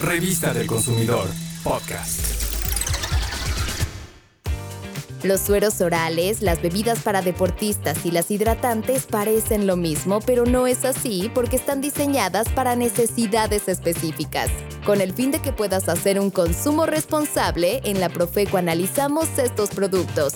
Revista del Consumidor, podcast. Los sueros orales, las bebidas para deportistas y las hidratantes parecen lo mismo, pero no es así porque están diseñadas para necesidades específicas. Con el fin de que puedas hacer un consumo responsable, en la Profeco analizamos estos productos.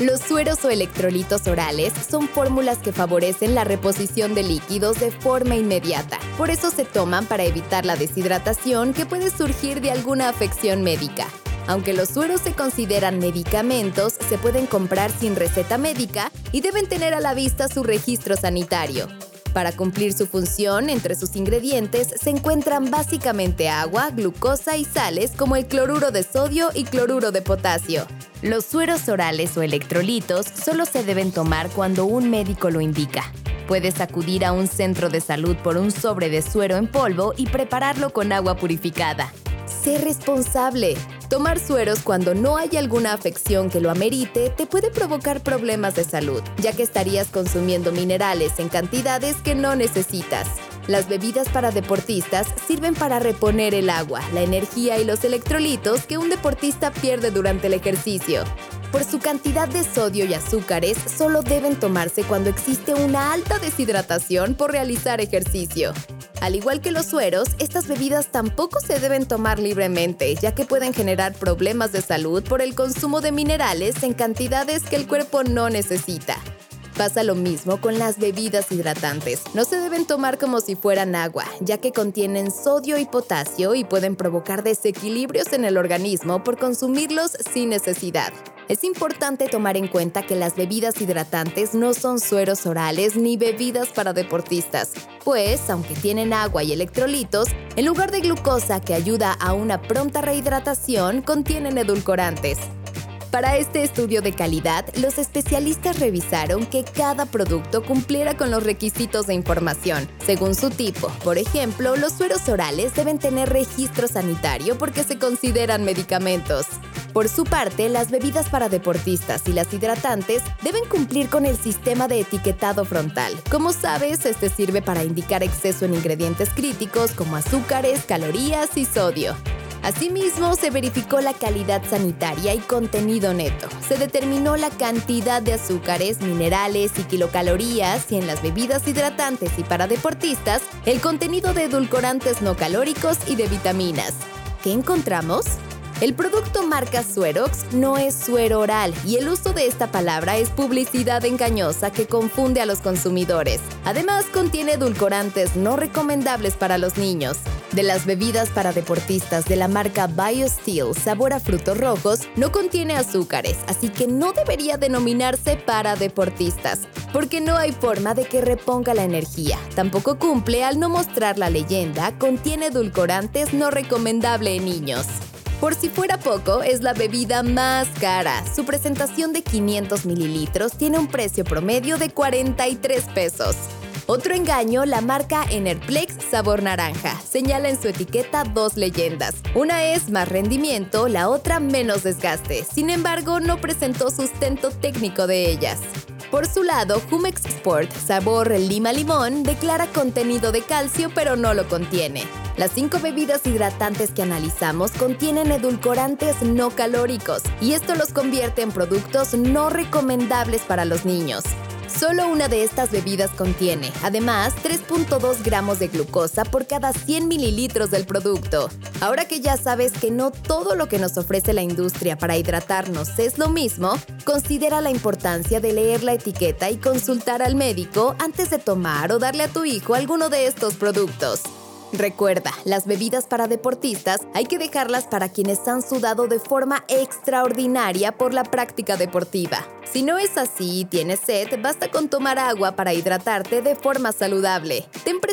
Los sueros o electrolitos orales son fórmulas que favorecen la reposición de líquidos de forma inmediata. Por eso se toman para evitar la deshidratación que puede surgir de alguna afección médica. Aunque los sueros se consideran medicamentos, se pueden comprar sin receta médica y deben tener a la vista su registro sanitario. Para cumplir su función, entre sus ingredientes se encuentran básicamente agua, glucosa y sales como el cloruro de sodio y cloruro de potasio. Los sueros orales o electrolitos solo se deben tomar cuando un médico lo indica. Puedes acudir a un centro de salud por un sobre de suero en polvo y prepararlo con agua purificada. Sé responsable. Tomar sueros cuando no hay alguna afección que lo amerite te puede provocar problemas de salud, ya que estarías consumiendo minerales en cantidades que no necesitas. Las bebidas para deportistas sirven para reponer el agua, la energía y los electrolitos que un deportista pierde durante el ejercicio. Por su cantidad de sodio y azúcares, solo deben tomarse cuando existe una alta deshidratación por realizar ejercicio. Al igual que los sueros, estas bebidas tampoco se deben tomar libremente, ya que pueden generar problemas de salud por el consumo de minerales en cantidades que el cuerpo no necesita. Pasa lo mismo con las bebidas hidratantes. No se deben tomar como si fueran agua, ya que contienen sodio y potasio y pueden provocar desequilibrios en el organismo por consumirlos sin necesidad. Es importante tomar en cuenta que las bebidas hidratantes no son sueros orales ni bebidas para deportistas, pues, aunque tienen agua y electrolitos, en lugar de glucosa que ayuda a una pronta rehidratación, contienen edulcorantes. Para este estudio de calidad, los especialistas revisaron que cada producto cumpliera con los requisitos de información, según su tipo. Por ejemplo, los sueros orales deben tener registro sanitario porque se consideran medicamentos. Por su parte, las bebidas para deportistas y las hidratantes deben cumplir con el sistema de etiquetado frontal. Como sabes, este sirve para indicar exceso en ingredientes críticos como azúcares, calorías y sodio. Asimismo, se verificó la calidad sanitaria y contenido neto. Se determinó la cantidad de azúcares, minerales y kilocalorías y en las bebidas hidratantes y para deportistas, el contenido de edulcorantes no calóricos y de vitaminas. ¿Qué encontramos? El producto marca Suerox no es suero oral y el uso de esta palabra es publicidad engañosa que confunde a los consumidores. Además, contiene edulcorantes no recomendables para los niños. De las bebidas para deportistas de la marca BioSteel sabor a frutos rojos, no contiene azúcares, así que no debería denominarse para deportistas, porque no hay forma de que reponga la energía. Tampoco cumple al no mostrar la leyenda, contiene edulcorantes no recomendable en niños. Por si fuera poco, es la bebida más cara. Su presentación de 500 mililitros tiene un precio promedio de 43 pesos. Otro engaño, la marca Enerplex sabor naranja. Señala en su etiqueta dos leyendas. Una es más rendimiento, la otra menos desgaste. Sin embargo, no presentó sustento técnico de ellas. Por su lado, Humex Sport sabor lima limón declara contenido de calcio pero no lo contiene. Las cinco bebidas hidratantes que analizamos contienen edulcorantes no calóricos y esto los convierte en productos no recomendables para los niños. Solo una de estas bebidas contiene, además, 3.2 gramos de glucosa por cada 100 mililitros del producto. Ahora que ya sabes que no todo lo que nos ofrece la industria para hidratarnos es lo mismo, considera la importancia de leer la etiqueta y consultar al médico antes de tomar o darle a tu hijo alguno de estos productos. Recuerda, las bebidas para deportistas hay que dejarlas para quienes han sudado de forma extraordinaria por la práctica deportiva. Si no es así y tienes sed, basta con tomar agua para hidratarte de forma saludable.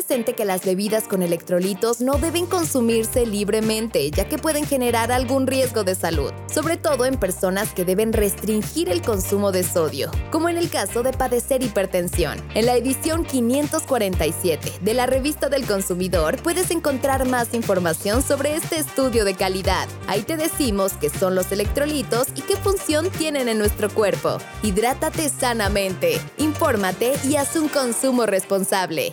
Presente que las bebidas con electrolitos no deben consumirse libremente, ya que pueden generar algún riesgo de salud, sobre todo en personas que deben restringir el consumo de sodio, como en el caso de padecer hipertensión. En la edición 547 de la Revista del Consumidor puedes encontrar más información sobre este estudio de calidad. Ahí te decimos qué son los electrolitos y qué función tienen en nuestro cuerpo. Hidrátate sanamente, infórmate y haz un consumo responsable.